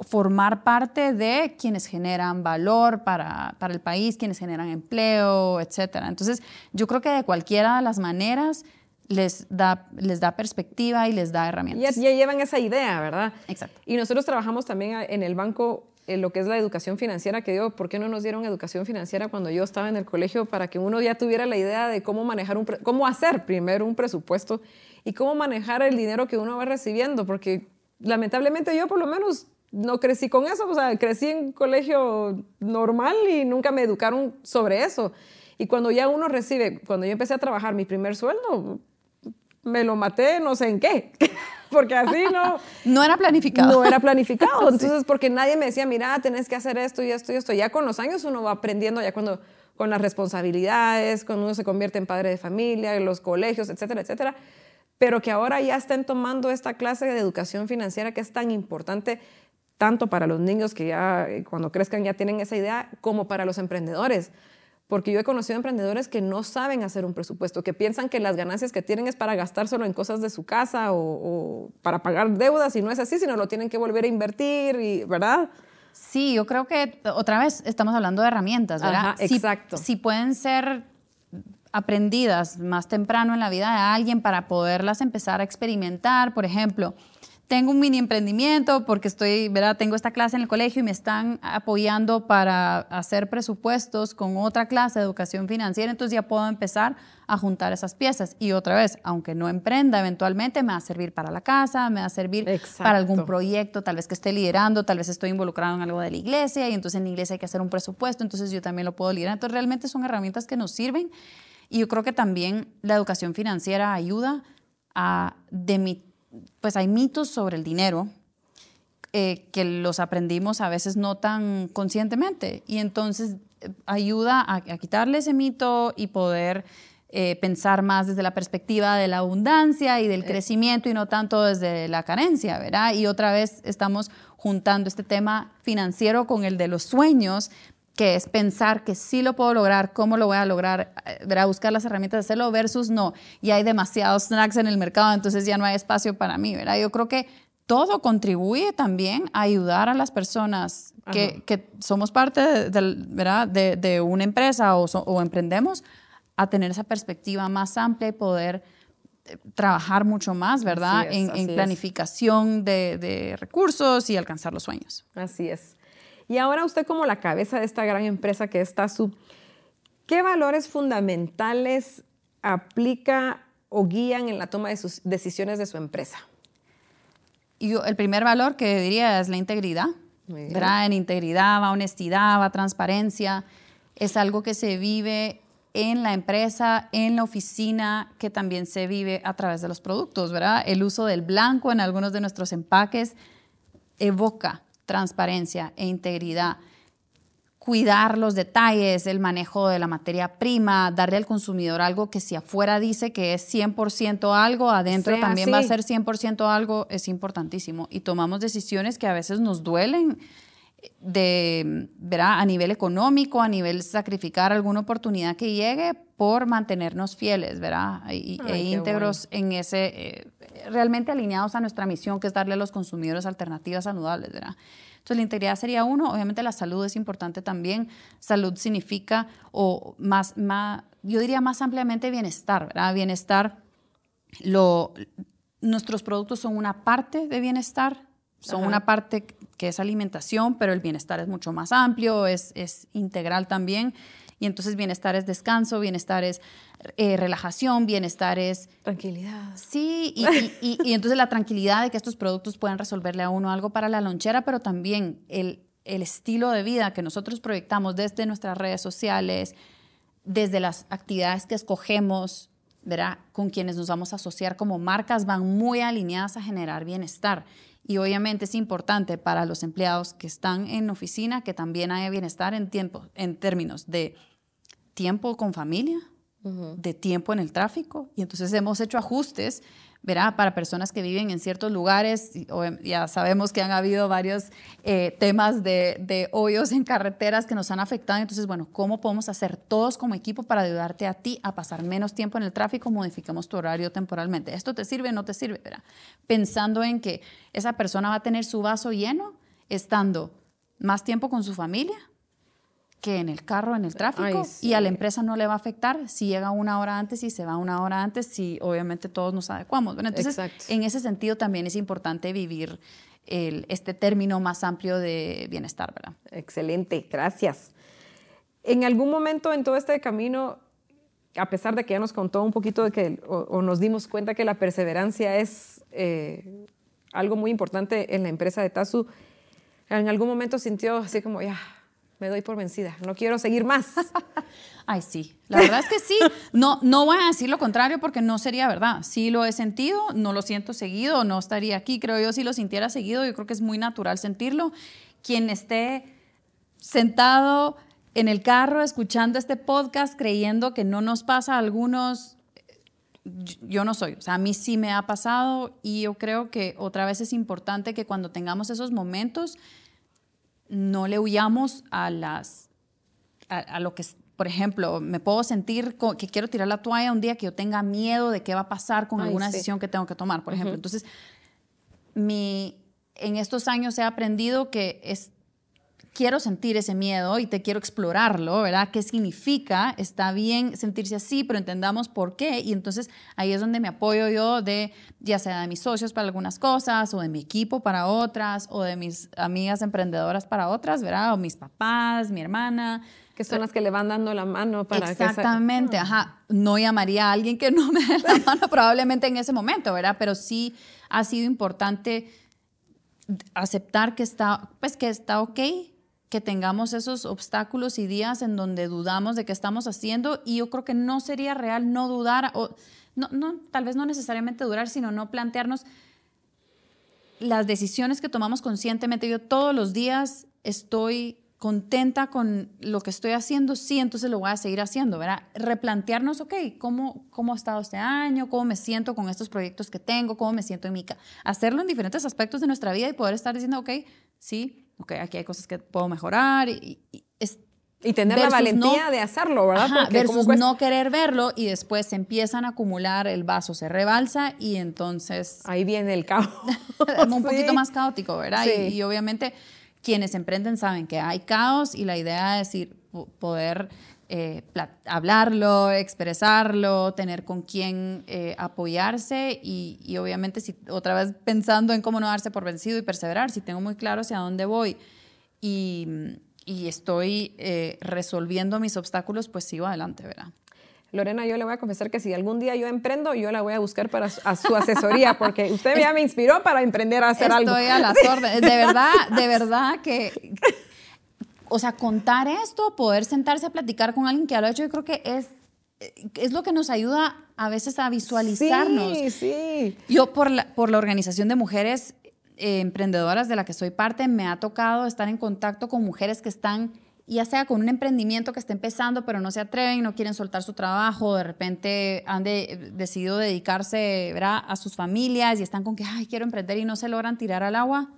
formar parte de quienes generan valor para, para, el país, quienes generan empleo, etc. Entonces, yo creo que de cualquiera de las maneras les da, les da perspectiva y les da herramientas.
Ya, ya llevan esa idea, ¿verdad?
Exacto.
Y nosotros trabajamos también en el banco en lo que es la educación financiera, que digo, ¿por qué no nos dieron educación financiera cuando yo estaba en el colegio para que uno ya tuviera la idea de cómo manejar un, cómo hacer primero un presupuesto y cómo manejar el dinero que uno va recibiendo? Porque lamentablemente yo por lo menos no crecí con eso, o sea, crecí en colegio normal y nunca me educaron sobre eso. Y cuando ya uno recibe, cuando yo empecé a trabajar mi primer sueldo, me lo maté no sé en qué, porque así no...
no era planificado.
No era planificado, entonces porque nadie me decía, mira, tenés que hacer esto y esto y esto. Ya con los años uno va aprendiendo, ya cuando con las responsabilidades, cuando uno se convierte en padre de familia, en los colegios, etcétera, etcétera. Pero que ahora ya estén tomando esta clase de educación financiera que es tan importante tanto para los niños que ya eh, cuando crezcan ya tienen esa idea, como para los emprendedores. Porque yo he conocido emprendedores que no saben hacer un presupuesto, que piensan que las ganancias que tienen es para gastárselo en cosas de su casa o, para pagar deudas, y no es así, sino lo tienen que volver a invertir, y, ¿verdad?
Sí, yo creo que otra vez estamos hablando de herramientas, ¿verdad?
exacto.
Si pueden ser aprendidas más temprano en la vida de alguien para poderlas empezar a experimentar, por ejemplo, tengo un mini emprendimiento porque estoy, ¿verdad? Tengo esta clase en el colegio y me están apoyando para hacer presupuestos con otra clase de educación financiera, entonces ya puedo empezar a juntar esas piezas. Y otra vez, aunque no emprenda, eventualmente me va a servir para la casa, me va a servir para algún proyecto, tal vez que esté liderando, tal vez estoy involucrado en algo de la iglesia y entonces en la iglesia hay que hacer un presupuesto, entonces yo también lo puedo liderar. Entonces realmente son herramientas que nos sirven y yo creo que también la educación financiera ayuda a demitir pues hay mitos sobre el dinero eh, que los aprendimos a veces no tan conscientemente y entonces eh, ayuda a, quitarle ese mito y poder eh, pensar más desde la perspectiva de la abundancia y del crecimiento y no tanto desde la carencia, ¿verdad? Y otra vez estamos juntando este tema financiero con el de los sueños, que es pensar que sí lo puedo lograr, cómo lo voy a lograr, a buscar las herramientas de hacerlo versus no, y hay demasiados snacks en el mercado, entonces ya no hay espacio para mí, ¿verdad? Yo creo que todo contribuye también a ayudar a las personas que, que, somos parte de, ¿verdad? de, de una empresa o, o, emprendemos a tener esa perspectiva más amplia y poder trabajar mucho más, ¿verdad? en, planificación de, recursos y alcanzar los sueños.
Así es. Y ahora usted como la cabeza de esta gran empresa que está su, ¿qué valores fundamentales aplica o guían en la toma de sus decisiones de su empresa?
Yo, el primer valor que diría es la integridad. ¿verdad? En integridad va honestidad, va transparencia. Es algo que se vive en la empresa, en la oficina, que también se vive a través de los productos, ¿verdad? El uso del blanco en algunos de nuestros empaques evoca transparencia e integridad. Cuidar los detalles, el manejo de la materia prima, darle al consumidor algo que si afuera dice que es 100% algo, adentro también va a ser 100% algo, es importantísimo. Y tomamos decisiones que a veces nos duelen de, ¿verdad? A nivel económico, a nivel sacrificar alguna oportunidad que llegue por mantenernos fieles, ¿verdad? E íntegros en ese, eh, realmente alineados a nuestra misión, que es darle a los consumidores alternativas saludables, ¿verdad? Entonces, la integridad sería uno. Obviamente, la salud es importante también. Salud significa, o más, más yo diría más ampliamente bienestar, ¿verdad? Bienestar, lo, nuestros productos son una parte de bienestar, son una parte que es alimentación, pero el bienestar es mucho más amplio, es, es integral también. Y entonces bienestar es descanso, bienestar es eh, relajación, bienestar es...
Tranquilidad.
Sí, y, y, y, entonces la tranquilidad de que estos productos puedan resolverle a uno algo para la lonchera, pero también el, el estilo de vida que nosotros proyectamos desde nuestras redes sociales, desde las actividades que escogemos, ¿verdad? Con quienes nos vamos a asociar como marcas, van muy alineadas a generar bienestar. Y obviamente es importante para los empleados que están en oficina que también haya bienestar en tiempo, en términos de tiempo con familia, de tiempo en el tráfico. Y entonces hemos hecho ajustes verá, para personas que viven en ciertos lugares, ya sabemos que han habido varios eh, temas de, de, hoyos en carreteras que nos han afectado, entonces, bueno, ¿cómo podemos hacer todos como equipo para ayudarte a ti a pasar menos tiempo en el tráfico? Modificamos tu horario temporalmente. ¿Esto te sirve o no te sirve? Verá? Pensando en que esa persona va a tener su vaso lleno estando más tiempo con su familia que en el carro, en el tráfico, y a la empresa no le va a afectar si llega una hora antes y se va una hora antes, si obviamente todos nos adecuamos. entonces, en ese sentido también es importante vivir el, este término más amplio de bienestar, ¿verdad?
Excelente, gracias. En algún momento en todo este camino, a pesar de que ya nos contó un poquito de que, o, nos dimos cuenta que la perseverancia es eh, algo muy importante en la empresa de Tazu, en algún momento sintió así como, ya, me doy por vencida, no quiero seguir más.
Ay, sí, la verdad es que sí. No, no voy a decir lo contrario porque no sería verdad. Sí lo he sentido, no lo siento seguido, no estaría aquí. Creo yo si lo sintiera seguido, yo creo que es muy natural sentirlo. Quien esté sentado en el carro escuchando este podcast creyendo que no nos pasa a algunos, yo no soy. O sea, a mí sí me ha pasado y yo creo que otra vez es importante que cuando tengamos esos momentos, no le huyamos a las a, lo que por ejemplo, me puedo sentir que quiero tirar la toalla un día que yo tenga miedo de qué va a pasar con alguna decisión que tengo que tomar, por ejemplo. Entonces, mi, en estos años he aprendido que es quiero sentir ese miedo y te quiero explorarlo, ¿verdad? ¿Qué significa? Está bien sentirse así, pero entendamos por qué. Y entonces ahí es donde me apoyo yo de, ya sea de mis socios para algunas cosas, o de mi equipo para otras, o de mis amigas emprendedoras para otras, ¿verdad? O mis papás, mi hermana.
Que son las que le van dando la mano para
Exactamente, ajá. No llamaría a alguien que no me dé la mano probablemente en ese momento, ¿verdad? Pero sí ha sido importante aceptar que está, pues que está ok, que tengamos esos obstáculos y días en donde dudamos de qué estamos haciendo y yo creo que no sería real no dudar, o no, no, tal vez no necesariamente dudar, sino no plantearnos las decisiones que tomamos conscientemente. Yo todos los días estoy contenta con lo que estoy haciendo, sí, entonces lo voy a seguir haciendo, ¿verdad? Replantearnos, ok, ¿cómo, cómo ha estado este año? ¿Cómo me siento con estos proyectos que tengo? ¿Cómo me siento en mi? Hacerlo en diferentes aspectos de nuestra vida y poder estar diciendo, ok, sí, ok, aquí hay cosas que puedo mejorar y,
y tener la valentía de hacerlo, ¿verdad?
Porque versus no querer verlo y después se empiezan a acumular, el vaso se rebalsa y entonces...
Ahí viene el caos.
un poquito más caótico, ¿verdad? Y, obviamente quienes emprenden saben que hay caos y la idea es ir, poder eh, hablarlo, expresarlo, tener con quién eh, apoyarse y, y, obviamente si otra vez pensando en cómo no darse por vencido y perseverar, si tengo muy claro hacia dónde voy y, y estoy eh, resolviendo mis obstáculos, pues sigo adelante, ¿verdad?
Lorena, yo le voy a confesar que si algún día yo emprendo, yo la voy a buscar para a su asesoría, porque usted ya me inspiró para emprender a hacer algo.
Estoy a las órdenes. De verdad, de verdad que o sea, contar esto, poder sentarse a platicar con alguien que ya lo ha hecho, yo creo que es, es lo que nos ayuda a veces a visualizarnos.
Sí, sí.
Yo por la, por la organización de mujeres eh, emprendedoras de la que soy parte, me ha tocado estar en contacto con mujeres que están ya sea con un emprendimiento que está empezando, pero no se atreven, no quieren soltar su trabajo, de repente han decidido dedicarse a sus familias y están con que, ay, quiero emprender y no se logran tirar al agua.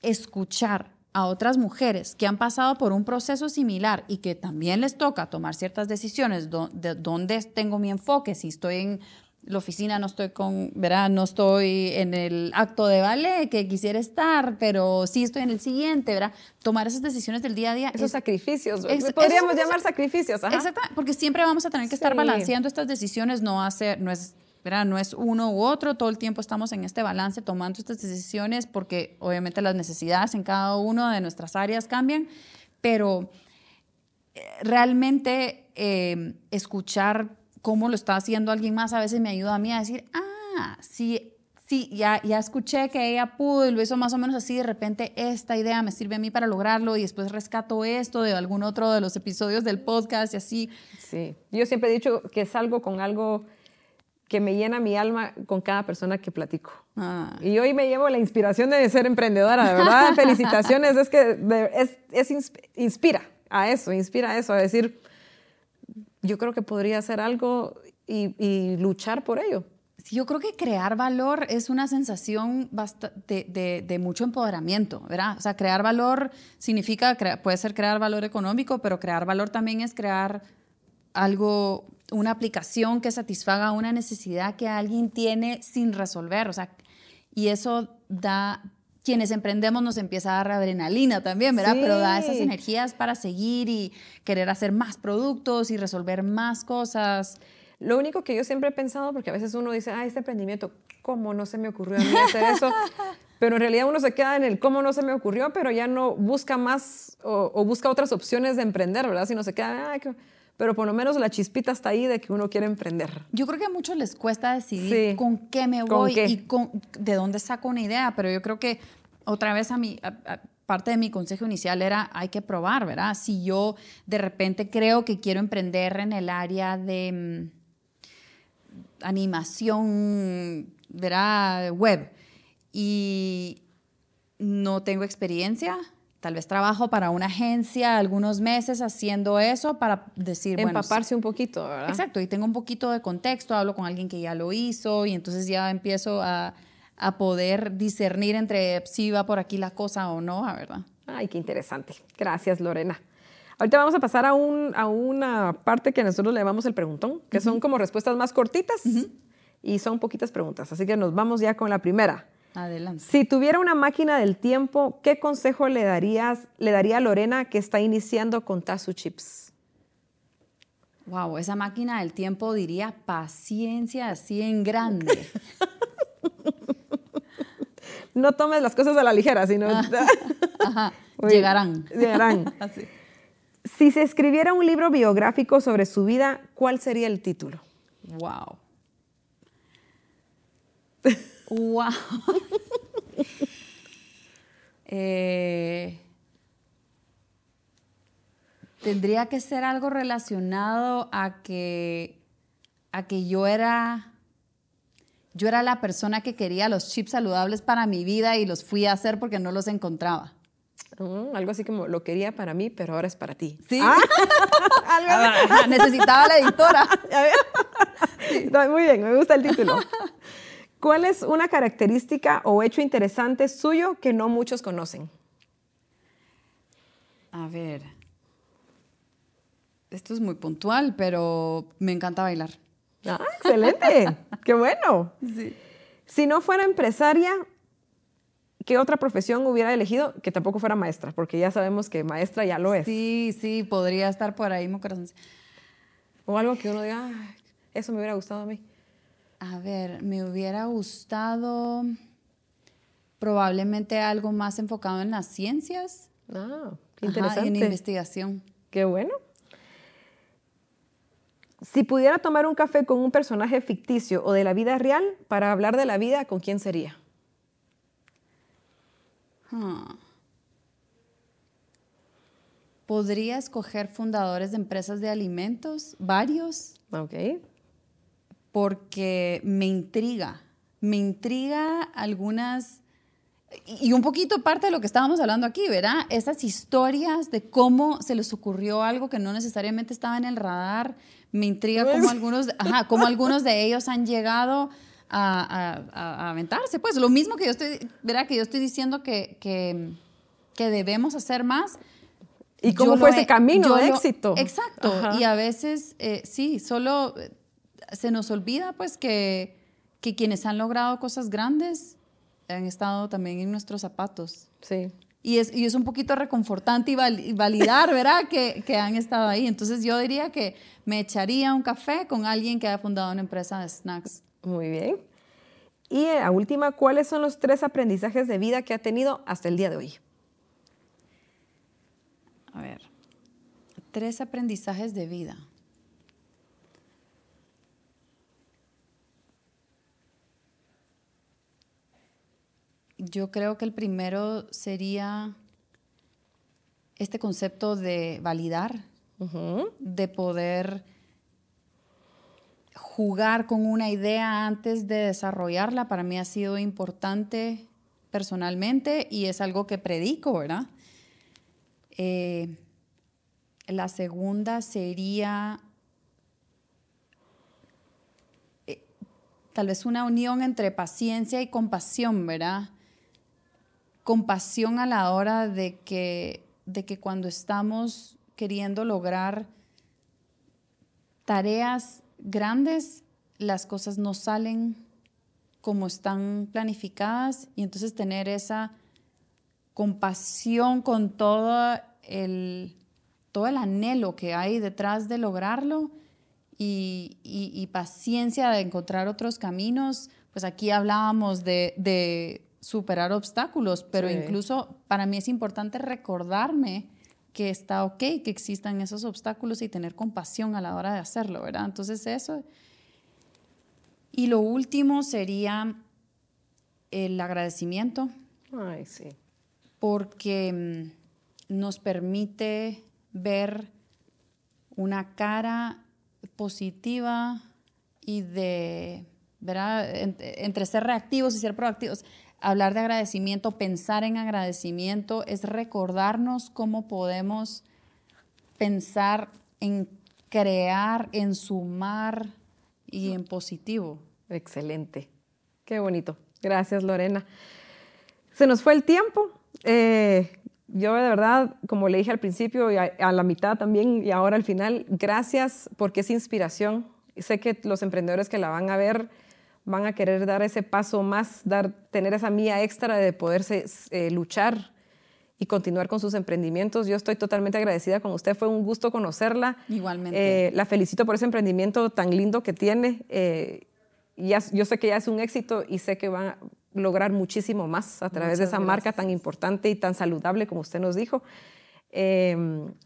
Escuchar a otras mujeres que han pasado por un proceso similar y que también les toca tomar ciertas decisiones de dónde tengo mi enfoque, si estoy en la oficina, no estoy con, ¿verdad? No estoy en el acto de ballet que quisiera estar, pero sí estoy en el siguiente, ¿verdad? Tomar esas decisiones del día a día.
Esos sacrificios, podríamos llamar sacrificios.
Exacto, porque siempre vamos a tener que estar balanceando estas decisiones, no hacer, no es no es uno u otro, todo el tiempo estamos en este balance tomando estas decisiones porque obviamente las necesidades en cada una de nuestras áreas cambian, pero eh, realmente eh, escuchar cómo lo está haciendo alguien más a veces me ayuda a mí a decir, ah, sí, sí, ya, ya escuché que ella pudo y lo hizo más o menos así, de repente esta idea me sirve a mí para lograrlo y después rescato esto de algún otro de los episodios del podcast y así.
Sí, yo siempre he dicho que salgo con algo que me llena mi alma con cada persona que platico. Ah. Y hoy me llevo la inspiración de ser emprendedora, de verdad. Felicitaciones, es que es, es, inspira a eso, inspira a eso, a decir, yo creo que podría hacer algo y, y luchar por ello.
Sí, yo creo que crear valor es una sensación de, de, de, mucho empoderamiento, ¿verdad? O sea, crear valor significa, puede ser crear valor económico, pero crear valor también es crear algo una aplicación que satisfaga una necesidad que alguien tiene sin resolver. O sea, y eso da, quienes emprendemos nos empieza a dar adrenalina también, ¿verdad? Pero da esas energías para seguir y querer hacer más productos y resolver más cosas.
Lo único que yo siempre he pensado, porque a veces uno dice, ah, este emprendimiento, ¿cómo no se me ocurrió a mí hacer eso? pero en realidad uno se queda en el cómo no se me ocurrió, pero ya no busca más o, busca otras opciones de emprender, ¿verdad? Sino se queda, ah, pero por lo menos la chispita está ahí de que uno quiere emprender.
Yo creo que a muchos les cuesta decidir con qué me voy y con, de dónde saco una idea, pero yo creo que otra vez a mi... parte de mi consejo inicial era hay que probar, ¿verdad? Si yo de repente creo que quiero emprender en el área de mm, animación, ¿verdad? Web y no tengo experiencia, Tal vez trabajo para una agencia algunos meses haciendo eso para decir,
Empaparse un poquito, ¿verdad?
Exacto, y tengo un poquito de contexto, hablo con alguien que ya lo hizo y entonces ya empiezo a, a poder discernir entre si va por aquí la cosa o no, ¿verdad?
Ay, qué interesante. Gracias, Lorena. Ahorita vamos a pasar a, un, a una parte que nosotros le llamamos el preguntón, que son como respuestas más cortitas y son poquitas preguntas. Así que nos vamos ya con la primera.
Adelante.
Si tuviera una máquina del tiempo, ¿qué consejo le darías, le daría a Lorena que está iniciando con Tazu Chips?
Wow, esa máquina del tiempo diría paciencia así en grande.
no tomes las cosas a la ligera, sino...
Ajá. Llegarán.
Llegarán. Si se escribiera un libro biográfico sobre su vida, ¿cuál sería el título?
Wow. ¡Wow! Eh, tendría que ser algo relacionado a que, a que yo era yo era la persona que quería los chips saludables para mi vida y los fui a hacer porque no los encontraba.
Mm, algo así como lo quería para mí, pero ahora es para ti.
Sí. Ah. necesitaba la editora.
muy bien, me gusta el título. ¿Cuál es una característica o hecho interesante suyo que no muchos conocen?
A ver. Esto es muy puntual, pero me encanta bailar.
Ah, excelente. Qué bueno. Si no fuera empresaria, ¿qué otra profesión hubiera elegido que tampoco fuera maestra? Porque ya sabemos que maestra ya lo es.
Sí, sí, podría estar por ahí, mi corazón.
O algo que uno diga, "Ay, eso me hubiera gustado a mí.
A ver, me hubiera gustado probablemente algo más enfocado en las ciencias.
Ah, qué
Ajá,
interesante.
en investigación.
Qué bueno. Si pudiera tomar un café con un personaje ficticio o de la vida real para hablar de la vida, ¿con quién sería?
Ah. Podría escoger fundadores de empresas de alimentos, varios,
Ok.
Porque me intriga. Me intriga algunas, y un poquito parte de lo que estábamos hablando aquí, ¿verdad? Esas historias de cómo se les ocurrió algo que no necesariamente estaba en el radar. Me intriga cómo algunos, ajá, cómo algunos de ellos han llegado a, a- a- aventarse. Pues lo mismo que yo estoy, ¿verdad? Que yo estoy diciendo que, que, que debemos hacer más.
¿Y cómo
Yo
fue ese
he-
camino de
lo-
éxito?
Exacto.
Ajá.
Y a veces, eh, sí, solo se nos olvida pues que, que quienes han logrado cosas grandes han estado también en nuestros zapatos.
Sí.
Y es, y es un poquito reconfortante y, val- y validar, ¿verdad? Que, que han estado ahí. Entonces yo diría que me echaría un café con alguien que haya fundado una empresa de snacks.
Muy bien. Y eh, la última, ¿cuáles son los tres aprendizajes de vida que ha tenido hasta el día de hoy?
A ver, tres aprendizajes de vida. Yo creo que el primero sería este concepto de validar, de poder jugar con una idea antes de desarrollarla. Para mí ha sido importante personalmente y es algo que predico, ¿verdad? Eh, la segunda sería eh, tal vez una unión entre paciencia y compasión, ¿verdad? Compasión a la hora de que, de que cuando estamos queriendo lograr tareas grandes, las cosas no salen como están planificadas y entonces tener esa compasión con todo el, todo el anhelo que hay detrás de lograrlo y, y- paciencia de encontrar otros caminos. Pues aquí hablábamos de, de superar obstáculos, pero
Sí.
incluso para mí es importante recordarme que está ok que existan esos obstáculos y tener compasión a la hora de hacerlo, ¿verdad? Entonces eso. Y lo último sería el agradecimiento
Ay, sí.
porque mm, nos permite ver una cara positiva y de, ¿verdad? Ent- Entre ser reactivos y ser proactivos. Hablar de agradecimiento, pensar en agradecimiento, es recordarnos cómo podemos pensar en crear, en sumar y en positivo.
Excelente. Qué bonito. Gracias, Lorena. Se nos fue el tiempo. Eh, yo de verdad, como le dije al principio y a, a la mitad también y ahora al final, gracias porque es inspiración. Sé que los emprendedores que la van a ver van a querer dar ese paso más, dar, tener esa mía extra de poderse eh, luchar y continuar con sus emprendimientos. Yo estoy totalmente agradecida con usted. Fue un gusto conocerla.
Igualmente.
Eh, la felicito por ese emprendimiento tan lindo que tiene. Eh, ya, yo sé que ya es un éxito y sé que van a lograr muchísimo más a través de
Muchas
esa marca tan
gracias.
importante y tan saludable como usted nos dijo. Eh,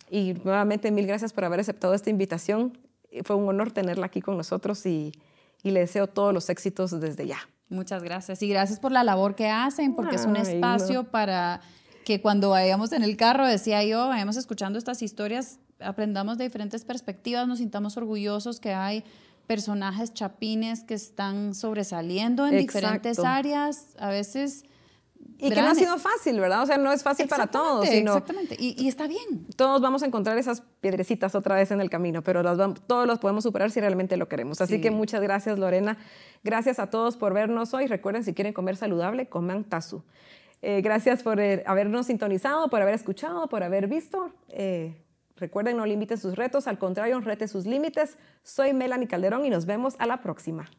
y nuevamente mil gracias por haber aceptado esta invitación. Eh, Fue un honor tenerla aquí con nosotros y, y le deseo todos los éxitos desde ya.
Muchas gracias. Y gracias por la labor que hacen, porque es un espacio
no.
para que cuando vayamos en el carro, decía yo, vayamos escuchando estas historias, aprendamos de diferentes perspectivas, nos sintamos orgullosos que hay personajes chapines que están sobresaliendo en diferentes áreas, a veces...
Y que no ha sido fácil, ¿verdad? O sea, no es fácil para todos,
Exactamente,
sino
Exactamente, y, y está bien.
todos vamos a encontrar esas piedrecitas otra vez en el camino, pero las todos los podemos superar si realmente lo queremos. Así
Sí.
que muchas gracias, Lorena. Gracias a todos por vernos hoy. Recuerden, si quieren comer saludable, coman tazu. Eh, gracias por eh, habernos sintonizado, por haber escuchado, por haber visto. Eh, recuerden, no limiten sus retos, al contrario, rete sus límites. Soy Melanie Calderón y nos vemos a la próxima.